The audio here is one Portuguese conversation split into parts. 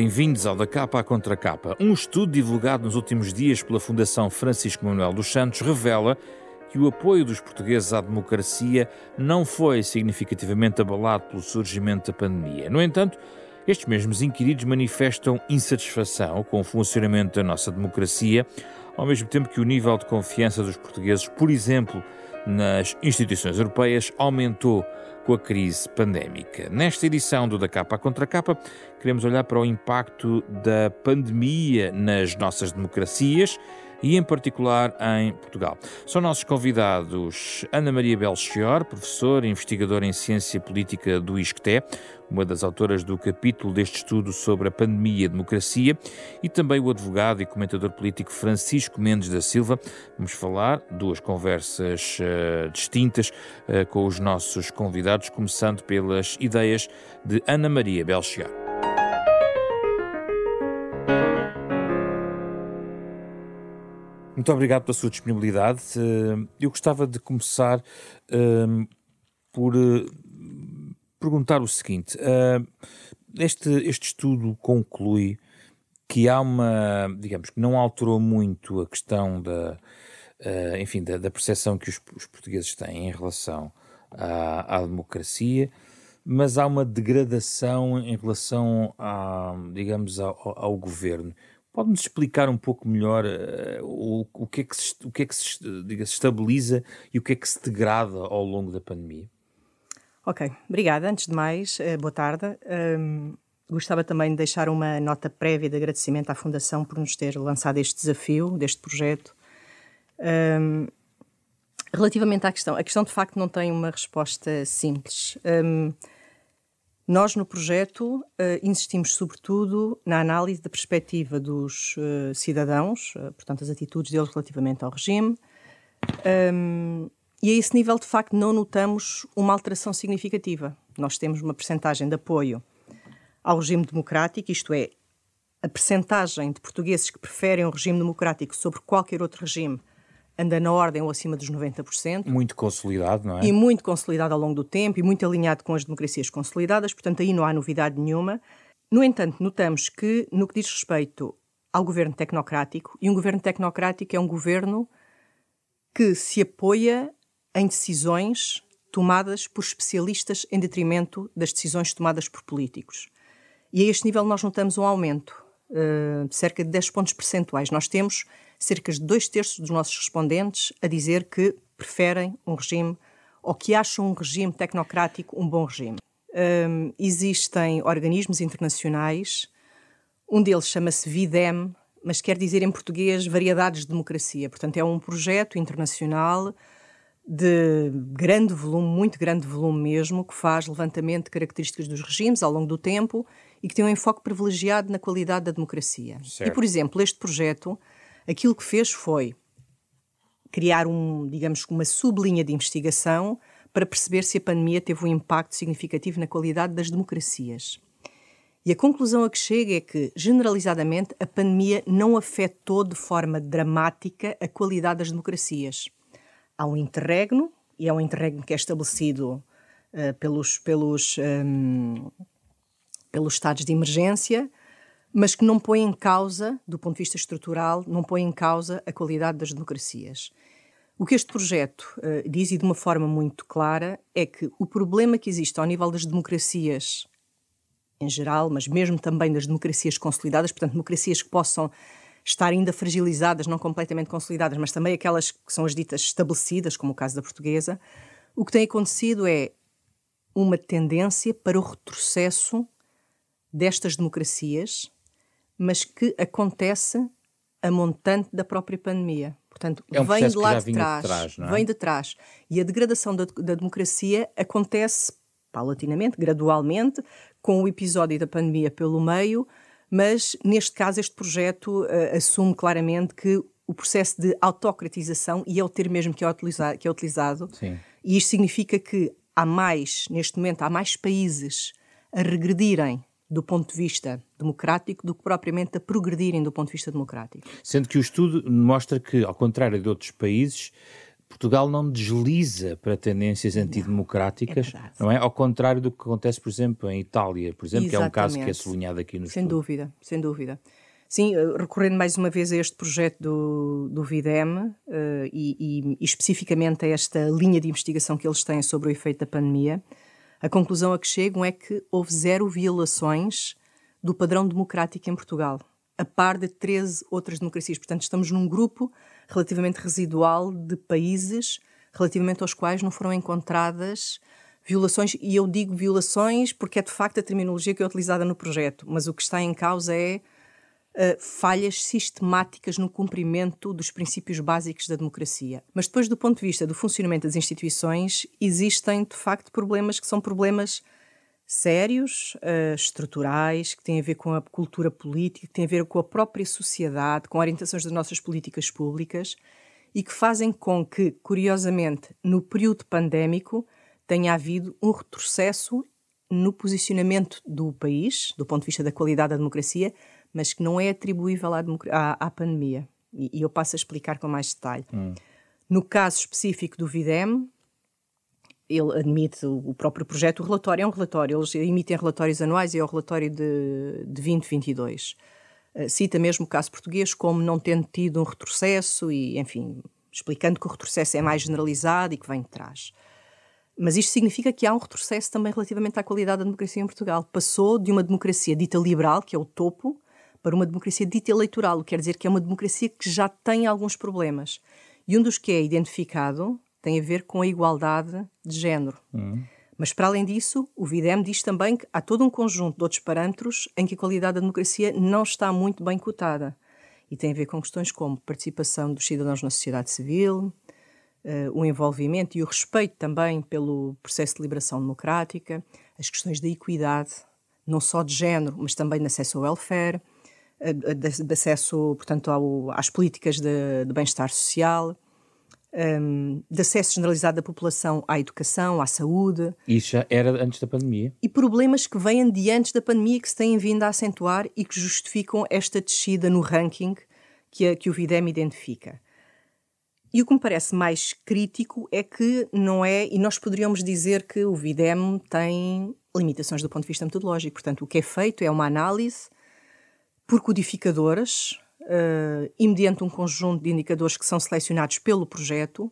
Bem-vindos ao Da Capa à Contra Capa. Um estudo divulgado nos últimos dias pela Fundação Francisco Manuel dos Santos revela que o apoio dos portugueses à democracia não foi significativamente abalado pelo surgimento da pandemia. No entanto, estes mesmos inquiridos manifestam insatisfação com o funcionamento da nossa democracia, ao mesmo tempo que o nível de confiança dos portugueses, por exemplo, nas instituições europeias, aumentou com a crise pandémica. Nesta edição do Da Capa à Contra Capa, queremos olhar para o impacto da pandemia nas nossas democracias e, em particular, em Portugal. São nossos convidados Ana Maria Belchior, professora e investigadora em Ciência Política do ISCTE, uma das autoras do capítulo deste estudo sobre a pandemia e a democracia, e também o advogado e comentador político Francisco Mendes da Silva. Vamos falar duas conversas uh, distintas uh, com os nossos convidados, começando pelas ideias de Ana Maria Belchior. Muito obrigado pela sua disponibilidade. Eh, eu gostava de começar uh, por uh, perguntar o seguinte: uh, este, este estudo conclui que há uma, digamos, que não alterou muito a questão da, enfim, da, da, percepção que os, os, portugueses têm em relação à, à democracia, mas há uma degradação em relação, a, digamos, ao, ao governo. Pode-nos explicar um pouco melhor uh, o, o, que é que se, o que é que se, diga, estabiliza e o que é que se degrada ao longo da pandemia? Ok, obrigada. Antes de mais, uh, boa tarde. Um, gostava também de deixar uma nota prévia de agradecimento à Fundação por nos ter lançado este desafio, deste projeto. Um, relativamente à questão, a questão de facto não tem uma resposta simples. Um, nós, no projeto, uh, insistimos sobretudo na análise da perspectiva dos uh, cidadãos, uh, portanto, as atitudes deles relativamente ao regime. E a esse nível, de facto, não notamos uma alteração significativa. Nós temos uma percentagem de apoio ao regime democrático, isto é, a percentagem de portugueses que preferem o regime democrático sobre qualquer outro regime anda na ordem ou acima dos 90%. Muito consolidado, não é? E muito consolidado ao longo do tempo e muito alinhado com as democracias consolidadas, portanto, aí não há novidade nenhuma. No entanto, notamos que, no que diz respeito ao governo tecnocrático, e um governo tecnocrático é um governo que se apoia em decisões tomadas por especialistas em detrimento das decisões tomadas por políticos. E a este nível nós notamos um aumento, uh, de cerca de 10 pontos percentuais. Nós temos cerca de dois terços dos nossos respondentes a dizer que preferem um regime ou que acham um regime tecnocrático um bom regime. Um, existem organismos internacionais, um deles chama-se VIDEM, mas quer dizer em português Variedades de Democracia. Portanto, é um projeto internacional de grande volume, muito grande volume mesmo, que faz levantamento de características dos regimes ao longo do tempo e que tem um enfoque privilegiado na qualidade da democracia. Certo. E, por exemplo, este projeto aquilo que fez foi criar um, digamos, uma sublinha de investigação para perceber se a pandemia teve um impacto significativo na qualidade das democracias. E a conclusão a que chega é que, generalizadamente, a pandemia não afetou de forma dramática a qualidade das democracias. Há um interregno, e é um interregno que é estabelecido uh, pelos, pelos, um, pelos estados de emergência, mas que não põe em causa, do ponto de vista estrutural, não põe em causa a qualidade das democracias. O que este projeto uh, diz, e de uma forma muito clara, é que o problema que existe ao nível das democracias em geral, mas mesmo também das democracias consolidadas, portanto, democracias que possam estar ainda fragilizadas, não completamente consolidadas, mas também aquelas que são as ditas estabelecidas, como o caso da portuguesa, o que tem acontecido é uma tendência para o retrocesso destas democracias mas que acontece a montante da própria pandemia. Portanto, é um vem de lá de trás. De trás é? Vem de trás. E a degradação da, da democracia acontece paulatinamente, gradualmente, com o episódio da pandemia pelo meio, mas neste caso este projeto uh, assume claramente que o processo de autocratização, e é o termo mesmo que é utilizado, que é utilizado e isto significa que há mais, neste momento, há mais países a regredirem do ponto de vista democrático do que propriamente a progredirem do ponto de vista democrático. Sendo que o estudo mostra que, ao contrário de outros países, Portugal não desliza para tendências antidemocráticas, não, é, não é? Ao contrário do que acontece, por exemplo, em Itália, por exemplo, Exatamente. que é um caso que é sublinhado aqui no sem estudo. Sem dúvida, sem dúvida. Sim, eh, recorrendo mais uma vez a este projeto do, do VIDEM uh, e, e, e, especificamente a esta linha de investigação que eles têm sobre o efeito da pandemia, a conclusão a que chegam é que houve zero violações do padrão democrático em Portugal, a par de 13 outras democracias. Portanto, estamos num grupo relativamente residual de países relativamente aos quais não foram encontradas violações, e eu digo violações porque é de facto a terminologia que é utilizada no projeto, mas o que está em causa é uh, falhas sistemáticas no cumprimento dos princípios básicos da democracia. Mas depois, do ponto de vista do funcionamento das instituições, existem de facto problemas que são problemas sérios, uh, estruturais, que têm a ver com a cultura política, que têm a ver com a própria sociedade, com orientações das nossas políticas públicas e que fazem com que, curiosamente, no período pandémico, tenha havido um retrocesso no posicionamento do país, do ponto de vista da qualidade da democracia, mas que não é atribuível à, à, à pandemia. E, e, eu passo a explicar com mais detalhe. Hum. No caso específico do VIDEM, ele admite o próprio projeto, o relatório é um relatório, eles emitem relatórios anuais e é o relatório de, de 2022. Uh, cita mesmo o caso português como não tendo tido um retrocesso e, enfim, explicando que o retrocesso é mais generalizado e que vem de trás. Mas isto significa que há um retrocesso também relativamente à qualidade da democracia em Portugal. Passou de uma democracia dita liberal, que é o topo, para uma democracia dita eleitoral, o que quer dizer que é uma democracia que já tem alguns problemas. E um dos que é identificado tem a ver com a igualdade de género. Uhum. Mas, para além disso, o VIDEM diz também que há todo um conjunto de outros parâmetros em que a qualidade da democracia não está muito bem cotada. E tem a ver com questões como participação dos cidadãos na sociedade civil, uh, o envolvimento e o respeito também pelo processo de liberação democrática, as questões da equidade, não só de género, mas também de acesso ao welfare, de, de acesso, portanto, ao, às políticas de, de bem-estar social, um, de acesso generalizado da população à educação, à saúde. Isso já era antes da pandemia. E problemas que vêm de antes da pandemia que se têm vindo a acentuar e que justificam esta descida no ranking que, a, que o VIDEM identifica. E o que me parece mais crítico é que não é, e nós poderíamos dizer que o VIDEM tem limitações do ponto de vista metodológico. Portanto, o que é feito é uma análise por codificadoras uh, e mediante um conjunto de indicadores que são selecionados pelo projeto.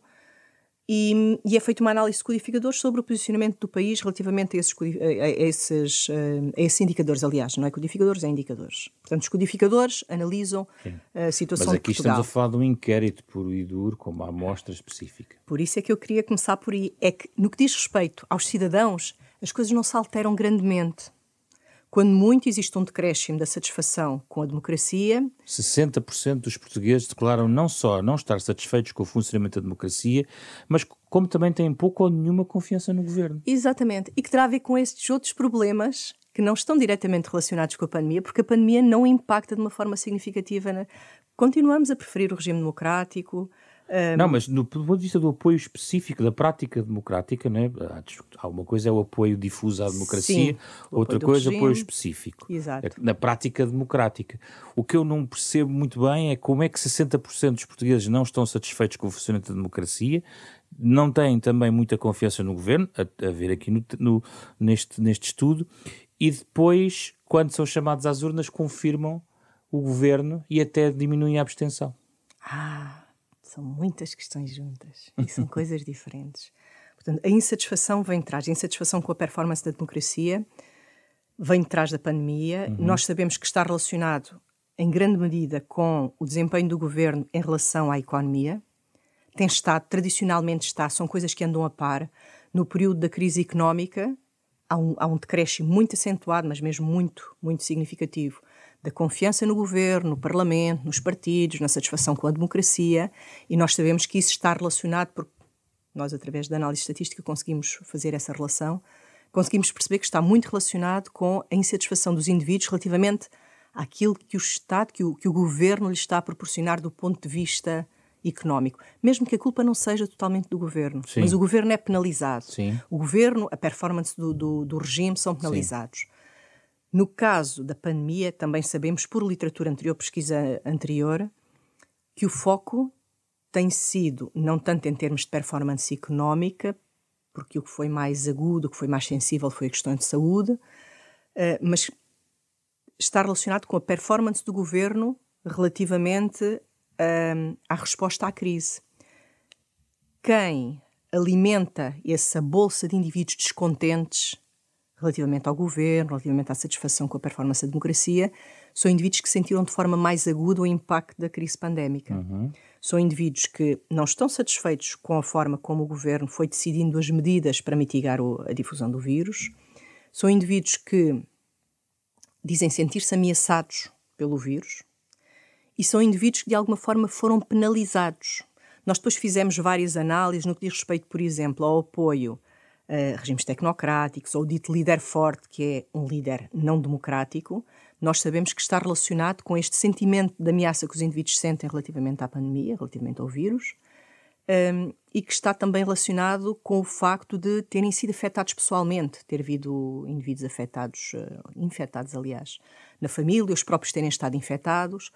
E, e, é feita uma análise de codificadores sobre o posicionamento do país relativamente a esses, a esses, eh, a esses indicadores, aliás, não é codificadores, é indicadores. Portanto, os codificadores analisam Sim. a situação Mas aqui estamos a falar de um inquérito por e duro, com uma amostra específica. Por isso é que eu queria começar por aí. É que, no que diz respeito aos cidadãos, as coisas não se alteram grandemente. Quando muito existe um decréscimo da satisfação com a democracia. 60% dos portugueses declaram não só não estar satisfeitos com o funcionamento da democracia, mas como também têm pouco ou nenhuma confiança no governo. Exatamente. E que terá a ver com estes outros problemas que não estão diretamente relacionados com a pandemia, porque a pandemia não impacta de uma forma significativa. Na... Continuamos a preferir o regime democrático, um... Não, mas do ponto de vista do apoio específico, da prática democrática, né? há uma coisa é o apoio difuso à democracia, Sim, outra coisa é o apoio específico. Exato. É na prática democrática. O que eu não percebo muito bem é como é que 60% dos portugueses não estão satisfeitos com o funcionamento da democracia, não têm também muita confiança no governo, a, a ver aqui no, no, neste, neste estudo, e depois, quando são chamados às urnas, confirmam o governo e até diminuem a abstenção. Ah são muitas questões juntas e são coisas diferentes. Portanto, a insatisfação vem atrás, a insatisfação com a performance da democracia vem atrás da pandemia. Uhum. Nós sabemos que está relacionado em grande medida com o desempenho do governo em relação à economia. Tem estado, tradicionalmente está, são coisas que andam a par. No período da crise económica, há um, há um decréscimo muito acentuado, mas mesmo muito, muito significativo, da confiança no governo, no parlamento, nos partidos, na satisfação com a democracia, e nós sabemos que isso está relacionado, porque nós, através da análise estatística, conseguimos fazer essa relação, conseguimos perceber que está muito relacionado com a insatisfação dos indivíduos relativamente àquilo que o Estado, que o, que o governo lhe está a proporcionar do ponto de vista económico, mesmo que a culpa não seja totalmente do governo, Sim. mas o governo é penalizado. Sim. O governo, a performance do, do, do regime são penalizados. Sim. No caso da pandemia, também sabemos, por literatura anterior, pesquisa anterior, que o foco tem sido, não tanto em termos de performance económica, porque o que foi mais agudo, o que foi mais sensível foi a questão de saúde, eh, mas está relacionado com a performance do governo relativamente ehm, à resposta à crise. Quem alimenta essa bolsa de indivíduos descontentes relativamente ao governo, relativamente à satisfação com a performance da democracia, são indivíduos que sentiram de forma mais aguda o impacto da crise pandémica. Uhum. São indivíduos que não estão satisfeitos com a forma como o governo foi decidindo as medidas para mitigar o, a difusão do vírus. São indivíduos que dizem sentir-se ameaçados pelo vírus. E são indivíduos que de alguma forma foram penalizados. Nós depois fizemos várias análises no que diz respeito, por exemplo, ao apoio uh, regimes tecnocráticos ou dito líder forte, que é um líder não democrático, nós sabemos que está relacionado com este sentimento de ameaça que os indivíduos sentem relativamente à pandemia, relativamente ao vírus, um, ehm, e que está também relacionado com o facto de terem sido afetados pessoalmente, ter havido indivíduos afetados, uh, infectados, aliás, na família, os próprios terem estado infectados.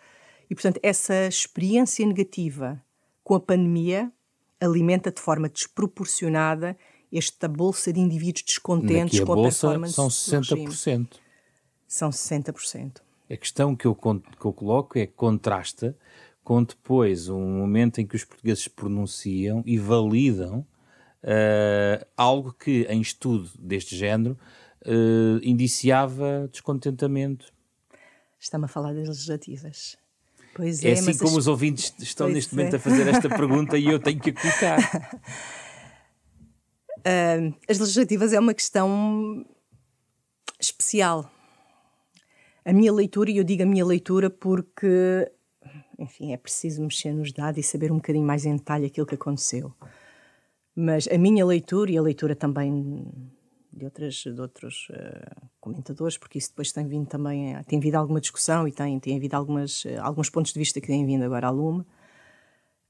E, portanto, essa experiência negativa com a pandemia alimenta de forma desproporcionada esta bolsa de indivíduos descontentes a com a bolsa performance são 60%. São 60%. A questão que eu, que eu coloco é que contrasta com depois um momento em que os portugueses pronunciam e validam uh, algo que, em estudo deste género, uh, indiciava descontentamento. Está-me a falar das legislativas. Pois é, é assim como as... os ouvintes estão pois neste é. momento a fazer esta pergunta e eu tenho que a colocar. Uh, as legislativas é uma questão especial. A minha leitura, e eu digo a minha leitura porque, enfim, é preciso mexer nos dados e saber um bocadinho mais em detalhe aquilo que aconteceu. Mas a minha leitura e a leitura também de, outras, de outros uh, comentadores, porque isso depois tem vindo também, tem havido alguma discussão e tem, tem havido algumas, uh, alguns pontos de vista que têm vindo agora à lume.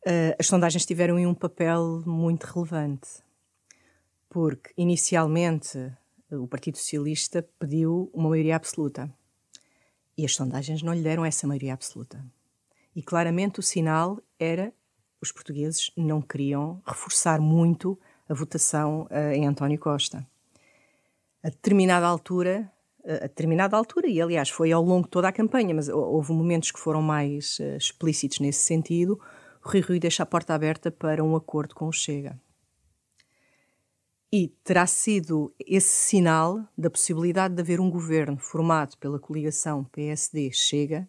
Uh, as sondagens tiveram um papel muito relevante porque inicialmente o Partido Socialista pediu uma maioria absoluta e as sondagens não lhe deram essa maioria absoluta. E claramente o sinal era os portugueses não queriam reforçar muito a votação uh, em António Costa. A determinada altura, uh, a determinada altura, e aliás foi ao longo de toda a campanha, mas houve momentos que foram mais uh, explícitos nesse sentido, Rui Rui deixa a porta aberta para um acordo com o Chega. E terá sido esse sinal da possibilidade de haver um governo formado pela coligação PSD-Chega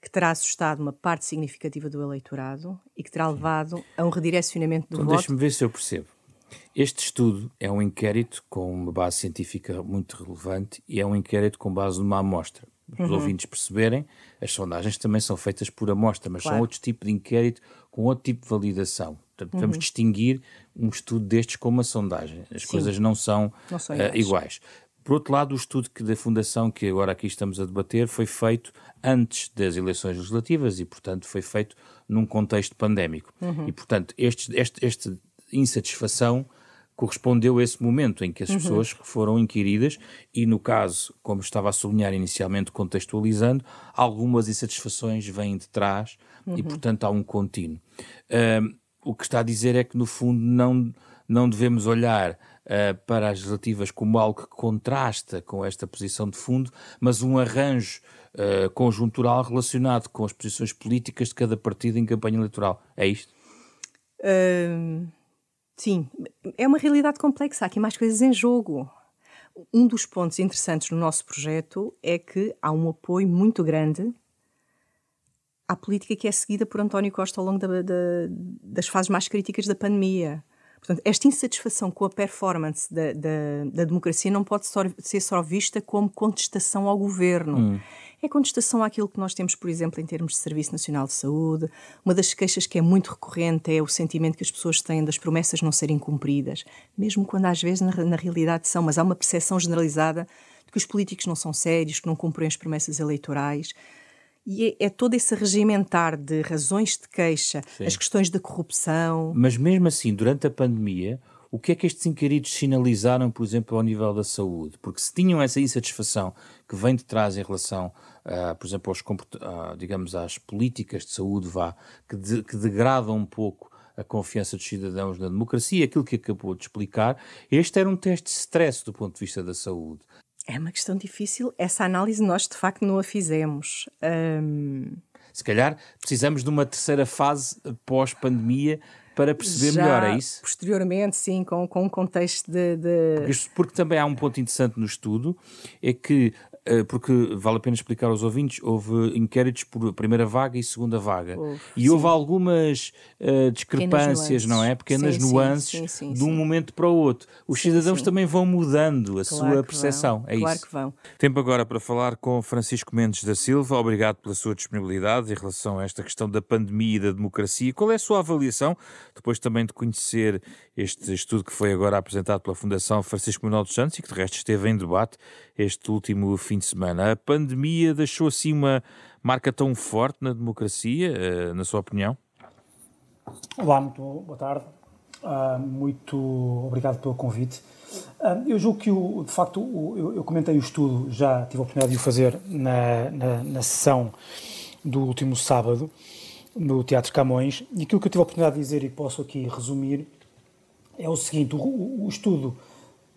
que terá assustado uma parte significativa do eleitorado e que terá levado a um redirecionamento do então, voto. Deixe-me ver se eu percebo. Este estudo é um inquérito com uma base científica muito relevante e é um inquérito com base numa amostra. Para os uhum. ouvintes perceberem, as sondagens também são feitas por amostra, mas claro. são outro tipo de inquérito com outro tipo de validação. Portanto, uhum. vamos distinguir um estudo destes com uma sondagem. As Sim. coisas não são, não são iguais. Uh, iguais. Por outro lado, o estudo que da Fundação, que agora aqui estamos a debater, foi feito antes das eleições legislativas e, portanto, foi feito num contexto pandémico. Uhum. E, portanto, este, este, esta insatisfação correspondeu a esse momento em que as uhum. pessoas foram inquiridas e, no caso, como estava a sublinhar inicialmente, contextualizando, algumas insatisfações vêm de trás uhum. e, portanto, há um contínuo. Uh, o que está a dizer é que, no fundo, não, não devemos olhar uh, para as legislativas como algo que contrasta com esta posição de fundo, mas um arranjo uh, conjuntural relacionado com as posições políticas de cada partido em campanha eleitoral. É isto? Uh, sim, é uma realidade complexa. Há aqui mais coisas em jogo. Um dos pontos interessantes no nosso projeto é que há um apoio muito grande à política que é seguida por António Costa ao longo da, da, das fases mais críticas da pandemia. Portanto, esta insatisfação com a performance da, da, da democracia não pode só, ser só vista como contestação ao governo. Hum. é contestação àquilo que nós temos, por exemplo, em termos de Serviço Nacional de Saúde. Uma das queixas que é muito recorrente é o sentimento que as pessoas têm das promessas não serem cumpridas, mesmo quando às vezes na, na realidade são, mas há uma percepção generalizada de que os políticos não são sérios, que não cumprem as promessas eleitorais. E é, é, todo esse regimentar de razões de queixa, Sim. as questões da corrupção. Mas mesmo assim, durante a pandemia, o que é que estes inquiridos sinalizaram, por exemplo, ao nível da saúde? Porque se tinham essa insatisfação que vem de trás em relação, uh, por exemplo, aos, uh, digamos, às políticas de saúde, vá, que, de, que degradam um pouco a confiança dos cidadãos na democracia, aquilo que acabou de explicar, este era um teste de stress do ponto de vista da saúde. É uma questão difícil. Essa análise nós, de facto, não a fizemos. Um... Se calhar precisamos de uma terceira fase pós-pandemia para perceber Já melhor, é isso? Posteriormente, sim, com, com um contexto de. de... Porque, porque, também há um ponto interessante no estudo, é que porque vale a pena explicar aos ouvintes, houve inquéritos por primeira vaga e segunda vaga. e sim. houve algumas uh, discrepâncias, não é? Pequenas sim, nuances sim, de um momento para o outro. Os cidadãos também vão mudando a claro sua percepção. É claro isso. que vão. Tempo agora para falar com Francisco Mendes da Silva. Obrigado pela sua disponibilidade em relação a esta questão da pandemia e da democracia. Qual é a sua avaliação, depois também de conhecer este estudo que foi agora apresentado pela Fundação Francisco Manuel dos Santos e que de resto esteve em debate este último fim de semana. A pandemia deixou assim uma marca tão forte na democracia, eh, na sua opinião? Olá, muito boa tarde. Uh, muito obrigado pelo convite. Uh, eu julgo que, o, de facto, o, eu, eu, comentei o estudo, já tive a oportunidade de o fazer na, na, na, sessão do último sábado, no Teatro Camões, e aquilo que eu tive a oportunidade de dizer e posso aqui resumir é o seguinte: o, o estudo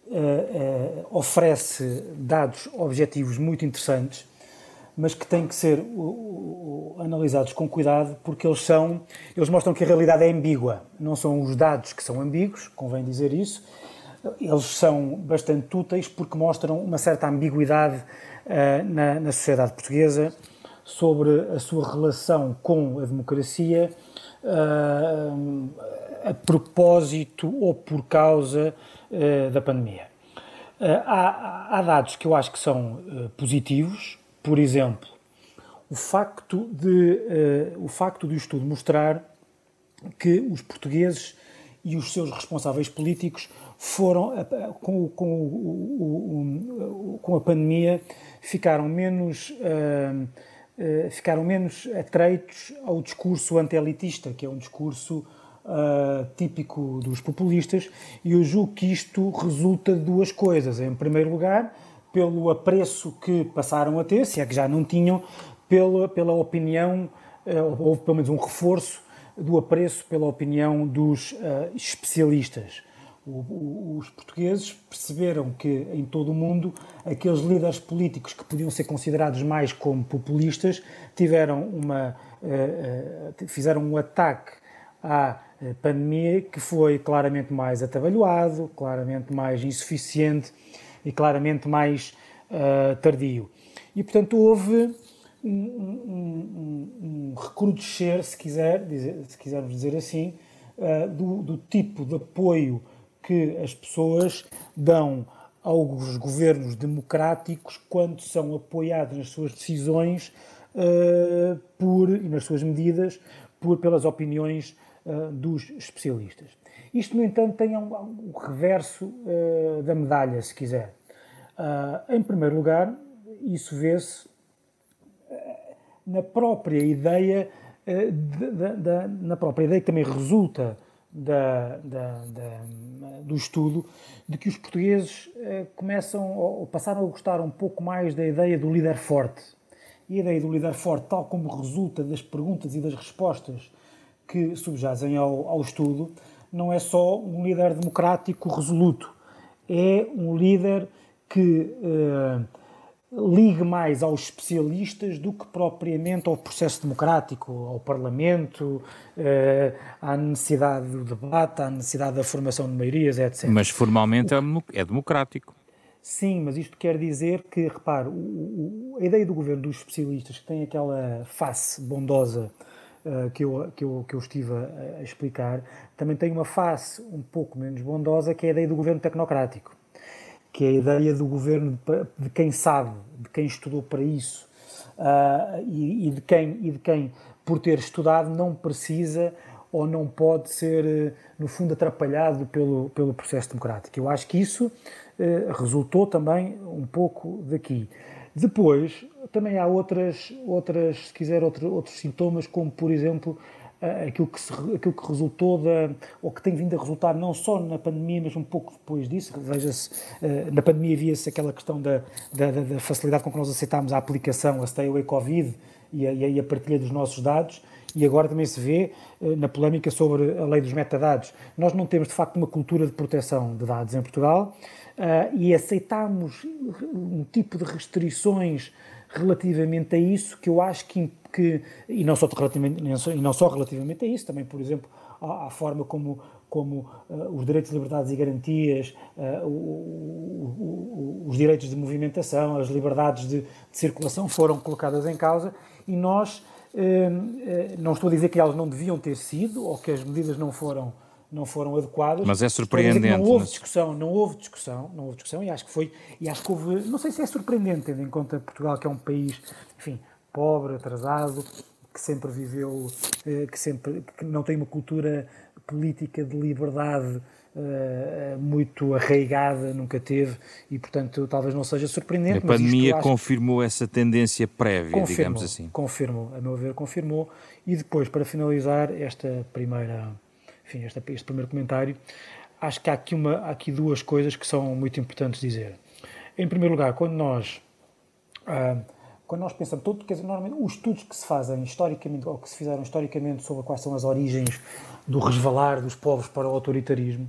uh, oferece dados objetivos muito interessantes, mas que têm que ser uh, analisados com cuidado porque eles são, eles mostram que a realidade é ambígua. Não são os dados que são ambíguos, convém dizer isso. Eles são bastante úteis porque mostram uma certa ambiguidade na, na sociedade portuguesa sobre a sua relação com a democracia, a propósito ou por causa uh, da pandemia. Uh, há, há, dados que eu acho que são uh, positivos, por exemplo, o facto de o facto do estudo mostrar que os portugueses e os seus responsáveis políticos foram com, com, o, com a pandemia ficaram menos ficaram menos atreitos ao discurso anti-elitista, que é um discurso uh, típico dos populistas, e eu julgo que isto resulta de duas coisas. Em primeiro lugar, pelo apreço que passaram a ter, se é que já não tinham, pela, pela opinião, uh, houve pelo menos um reforço do apreço pela opinião dos uh, especialistas. O, o, os portugueses perceberam que em todo o mundo aqueles líderes políticos que podiam ser considerados mais como populistas tiveram uma, uh, uh, fizeram um ataque à pandemia que foi claramente mais atabalhoado, claramente mais insuficiente e claramente mais uh, tardio. E, portanto, houve um, um, um, um recrudescer, se, quiser, se quisermos dizer assim, uh, do, do tipo de apoio que as pessoas dão aos governos democráticos quando são apoiados nas suas decisões uh, por, e nas suas medidas por, pelas opiniões uh, dos especialistas. Isto, no entanto, tem um, um reverso uh, da medalha, se quiser. Uh, em primeiro lugar, isso vê-se na própria ideia, de, de, de, na própria ideia que também resulta da, da, da, do estudo, de que os portugueses começam ou passaram a gostar um pouco mais da ideia do líder forte. E a ideia do líder forte, tal como resulta das perguntas e das respostas que subjazem ao, ao estudo não é só um líder democrático resoluto, é um líder que eh, ligue mais aos especialistas do que propriamente ao processo democrático, ao Parlamento, eh, à necessidade do debate, à necessidade da formação de maiorias, etc. Mas formalmente é, é democrático. Sim, mas isto quer dizer que, repare, o, o, a ideia do governo dos especialistas, que tem aquela face bondosa que, eu, que, eu, que eu estive a, a, explicar, também tem uma face um pouco menos bondosa, que é a ideia do governo tecnocrático, que é a ideia do governo de quem sabe, de quem estudou para isso, uh, e, e, de quem, e de quem, por ter estudado, não precisa ou não pode ser, no fundo, atrapalhado pelo, pelo processo democrático. Eu acho que isso uh, resultou também um pouco daqui. Depois, também há outras, outras se quiser, outro, outros sintomas, como, por exemplo, aquilo que, se, aquilo que resultou da, ou que tem vindo a resultar não só na pandemia, mas um pouco depois disso. Veja-se, eh, na pandemia havia-se aquela questão da, da, da, facilidade com que nós aceitámos a aplicação, a Stay Away Covid e a, e a partilha dos nossos dados. E agora também se vê eh, na polémica sobre a lei dos metadados. Nós não temos, de facto, uma cultura de proteção de dados em Portugal uh, e aceitámos um tipo de restrições relativamente a isso que eu acho que, que e, não só relativamente, e não só relativamente a isso, também, por exemplo, à, forma como, como uh, os direitos, liberdades e garantias, uh, o, o, o, os direitos de movimentação, as liberdades de, de, circulação foram colocadas em causa e nós, não estou a dizer que elas não deviam ter sido ou que as medidas não foram não foram adequadas. Mas é surpreendente. Não houve discussão, não houve discussão, não houve discussão e acho que foi, e acho que houve, não sei se é surpreendente, tendo em conta Portugal que é um país, enfim, pobre, atrasado, que sempre viveu, eh, que sempre que não tem uma cultura política de liberdade muito arraigada, nunca teve, e portanto talvez não seja surpreendente. A pandemia confirmou essa tendência prévia, digamos assim. Confirmou, a meu ver, confirmou. E depois, para finalizar esta primeira enfim, este, este primeiro comentário, acho que há aqui, uma, há aqui duas coisas que são muito importantes dizer. Em primeiro lugar, quando nós, ah, quando nós pensamos, todo, quer dizer, normalmente os estudos que se fazem historicamente, ou que se fizeram historicamente sobre quais são as origens do resvalar dos povos para o autoritarismo,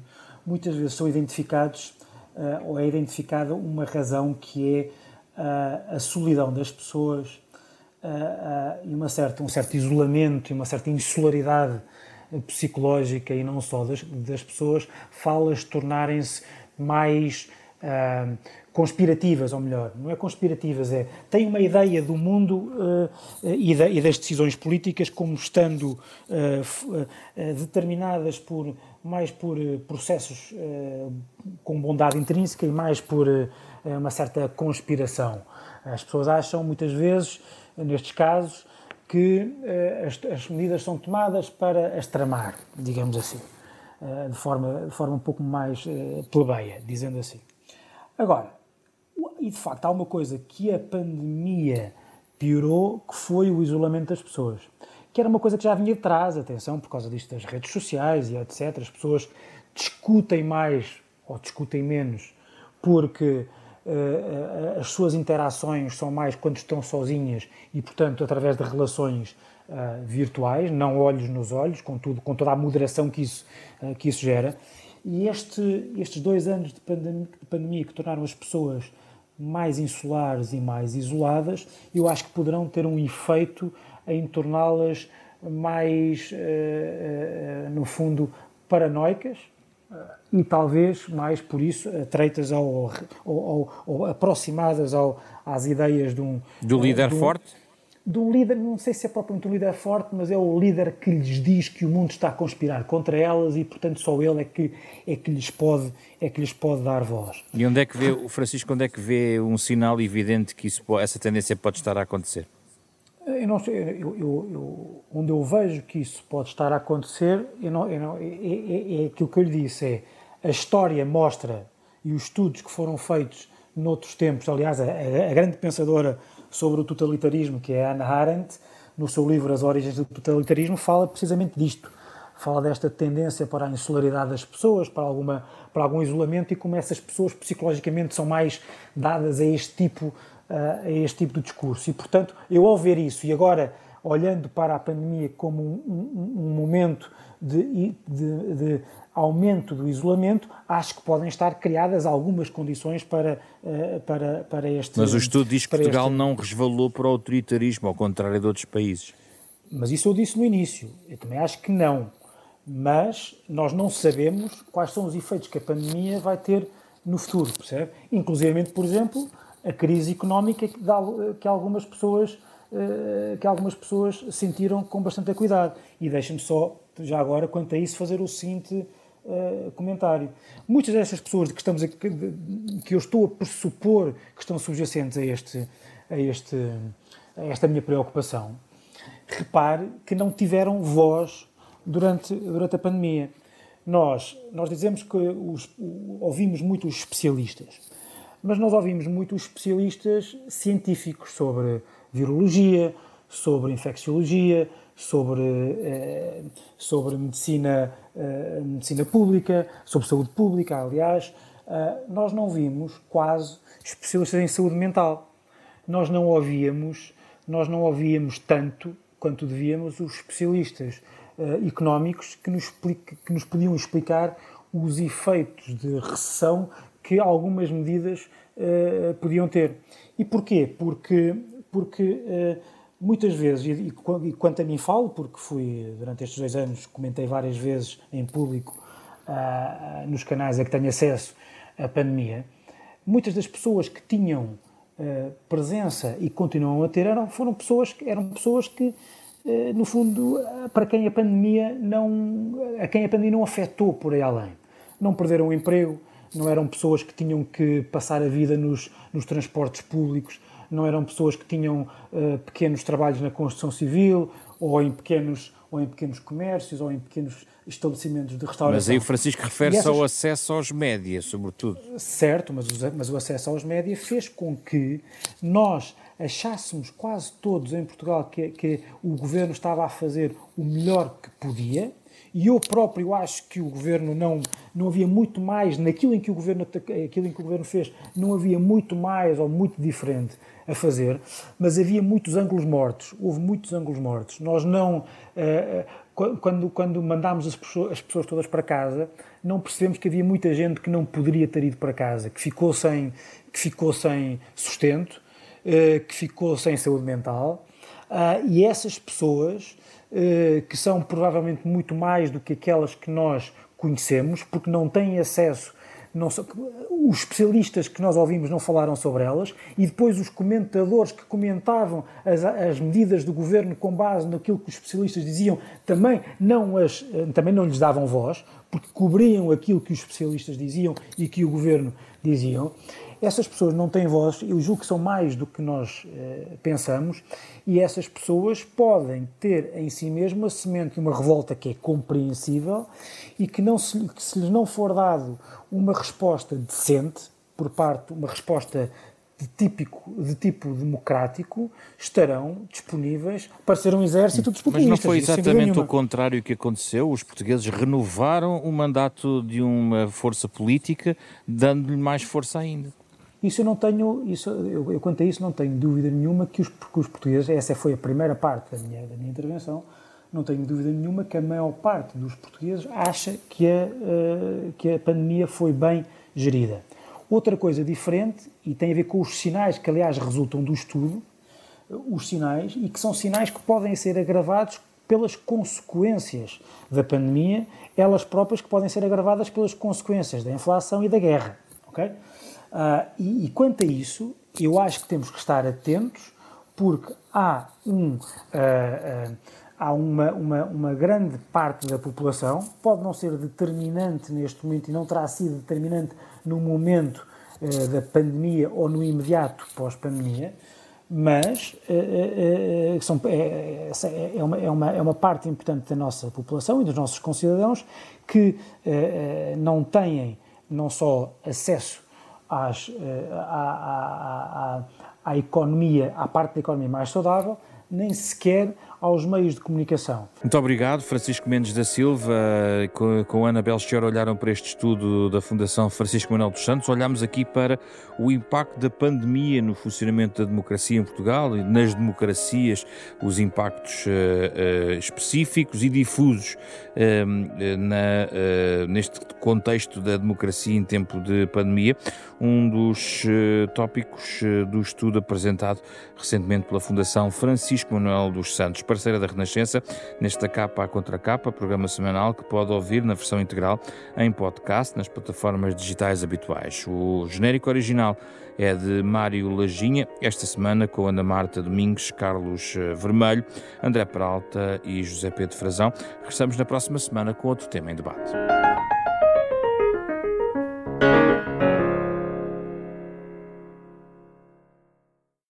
muitas vezes são identificados, ah, ou é identificada uma razão que é ah, a solidão das pessoas e uma certa, um certo isolamento e uma certa insularidade psicológica e não só das, das pessoas, falas tornarem-se mais uh, conspirativas, ou melhor, não é conspirativas, é têm uma ideia do mundo uh, e, da, e, das decisões políticas como estando uh, determinadas por mais por processos com bondade intrínseca e mais por uma certa conspiração. As pessoas acham muitas vezes, nestes casos, que as, as, medidas são tomadas para as tramar, digamos assim, de, forma, de forma um pouco mais plebeia, dizendo assim. Agora, e de facto há uma coisa que a pandemia piorou, que foi o isolamento das pessoas, que era uma coisa que já vinha de trás, atenção, por causa disto das redes sociais e etc. As pessoas discutem mais ou discutem menos porque eh, as suas interações são mais quando estão sozinhas e, portanto, através de relações uh, virtuais, não olhos nos olhos, com, tudo, com toda a moderação que isso, uh, que isso gera. E este, estes dois anos de pandemia, de pandemia, que tornaram as pessoas mais insulares e mais isoladas, eu acho que poderão ter um efeito em torná-las mais, uh, no fundo, paranoicas, e talvez mais por isso atreitas ao, ao, ao, aproximadas ao, às ideias de um do líder de um, forte? De um líder não sei se é propriamente um líder forte mas é o líder que lhes diz que o mundo está a conspirar contra elas e portanto só ele é que é que lhes pode é que lhes pode dar voz. E onde é que vê o Francisco onde é que vê um sinal evidente que isso essa tendência pode estar a acontecer eu não sei, eu, eu, onde eu vejo que isso pode estar a acontecer, não, não, é, é, é, aquilo que eu lhe disse, é a história mostra e os estudos que foram feitos noutros tempos, aliás, a, a, grande pensadora sobre o totalitarismo, que é Anna Arendt, no seu livro As Origens do Totalitarismo, fala precisamente disto. Fala desta tendência para a insularidade das pessoas, para, alguma, para algum isolamento e como essas pessoas psicologicamente são mais dadas a este tipo a este tipo de discurso. E, portanto, eu ao ver isso e agora olhando para a pandemia como um, um, um momento de, de, de, aumento do isolamento, acho que podem estar criadas algumas condições para, eh, para, para este. Mas o estudo diz que Portugal este... não resvalou para o autoritarismo, ao contrário de outros países. Mas isso eu disse no início. Eu também acho que não. Mas nós não sabemos quais são os efeitos que a pandemia vai ter no futuro, percebe? Inclusive, por exemplo, a crise económica que algumas pessoas eh, que algumas pessoas sentiram com bastante cuidado. E deixem-me só, já agora, quanto a isso, fazer o seguinte uh, comentário. Muitas dessas pessoas que, estamos a, que eu estou a pressupor que estão subjacentes a este, a este, esta minha preocupação, repare que não tiveram voz durante, durante a pandemia. Nós, nós dizemos que os, ouvimos muito os especialistas, mas nós ouvimos muito os especialistas científicos sobre virologia, sobre infecciologia, sobre, eh, sobre medicina, eh, medicina pública, sobre saúde pública, aliás. Eh, nós não vimos quase especialistas em saúde mental. Nós não ouvíamos, nós não ouvíamos tanto quanto devíamos os especialistas uh, económicos que nos, que nos podiam explicar os efeitos de recessão que algumas medidas uh, podiam ter. E porquê? Porque, porque uh, muitas vezes, e, e, quanto a mim falo, porque fui, durante estes dois anos, comentei várias vezes em público nos canais a que tenho acesso à pandemia, muitas das pessoas que tinham uh, presença e continuam a ter eram, foram pessoas, eram pessoas que, uh, no fundo, uh, para quem a pandemia não, a quem a pandemia não afetou por aí além. Não perderam o emprego, não eram pessoas que tinham que passar a vida nos, nos transportes públicos, não eram pessoas que tinham pequenos trabalhos na construção civil ou em pequenos ou em pequenos comércios, ou em pequenos estabelecimentos de restauração. Mas aí o Francisco refere-se essas... ao acesso aos médias, sobretudo. Certo, mas o, mas o acesso aos médias fez com que nós achássemos quase todos em Portugal que, que o governo estava a fazer o melhor que podia, e eu próprio acho que o governo não não havia muito mais naquilo em que o governo aquilo em que o governo fez não havia muito mais ou muito diferente a fazer mas havia muitos ângulos mortos houve muitos ângulos mortos. Nós não eh, eh, quando quando mandámos as pessoas, as pessoas todas para casa não percebemos que havia muita gente que não poderia ter ido para casa que ficou sem que ficou sem sustento eh, que ficou sem saúde mental. E essas pessoas eh, que são provavelmente muito mais do que aquelas que nós conhecemos, porque não têm acesso. Não, os especialistas que nós ouvimos não falaram sobre elas e depois os comentadores que comentavam as, as medidas do governo com base naquilo que os especialistas diziam também não, as, eh, também não lhes davam voz, porque cobriam aquilo que os especialistas diziam e que o governo diziam. Essas pessoas não têm voz, eu julgo que são mais do que nós eh, pensamos, e essas pessoas podem ter em si mesmo a semente de uma revolta que é compreensível e que, não se, que se lhes não for dado uma resposta decente, por parte, uma resposta de, típico, de tipo democrático estarão disponíveis para ser um exército dos populistas. Mas não foi exatamente o contrário que aconteceu? Os portugueses renovaram o mandato de uma força política, dando-lhe mais força ainda. Isso eu não tenho, isso, eu, eu quanto a isso não tenho dúvida nenhuma que os, que os portugueses, essa foi a primeira parte da minha, da minha intervenção, não tenho dúvida nenhuma que a maior parte dos portugueses acha que a, uh, que a pandemia foi bem gerida. Outra coisa diferente, e tem a ver com os sinais que, aliás, resultam do estudo, os sinais, e que são sinais que podem ser agravados pelas consequências da pandemia, elas próprias que podem ser agravadas pelas consequências da inflação e da guerra. Okay? Uh, e, e, quanto a isso, eu acho que temos que estar atentos, porque há, um, uh, uh, há uma, uma, uma, grande parte da população, pode não ser determinante neste momento e não terá sido determinante no momento da pandemia ou no imediato pós-pandemia, mas é, é, é, uma, é, uma, é uma parte importante da nossa população e dos nossos concidadãos que não têm não só acesso às, à, à, à, à economia, à parte da economia mais saudável, nem sequer aos meios de comunicação. Muito obrigado. Francisco Mendes da Silva, com, com Ana Belchior, olharam para este estudo da Fundação Francisco Manuel dos Santos. Olhamos aqui para o impacto da pandemia no funcionamento da democracia em Portugal e nas democracias, os impactos uh, uh, específicos e difusos uh, na, neste contexto da democracia em tempo de pandemia. Um dos tópicos do estudo apresentado recentemente pela Fundação Francisco Manuel dos Santos parceira da Renascença, nesta capa a contracapa, programa semanal que pode ouvir na versão integral em podcast nas plataformas digitais habituais. O genérico original é de Mário Lajinha, esta semana com Ana Marta Domingos, Carlos eh, Vermelho, André Peralta e José Pedro Frazão. Regressamos na próxima semana com outro tema em debate.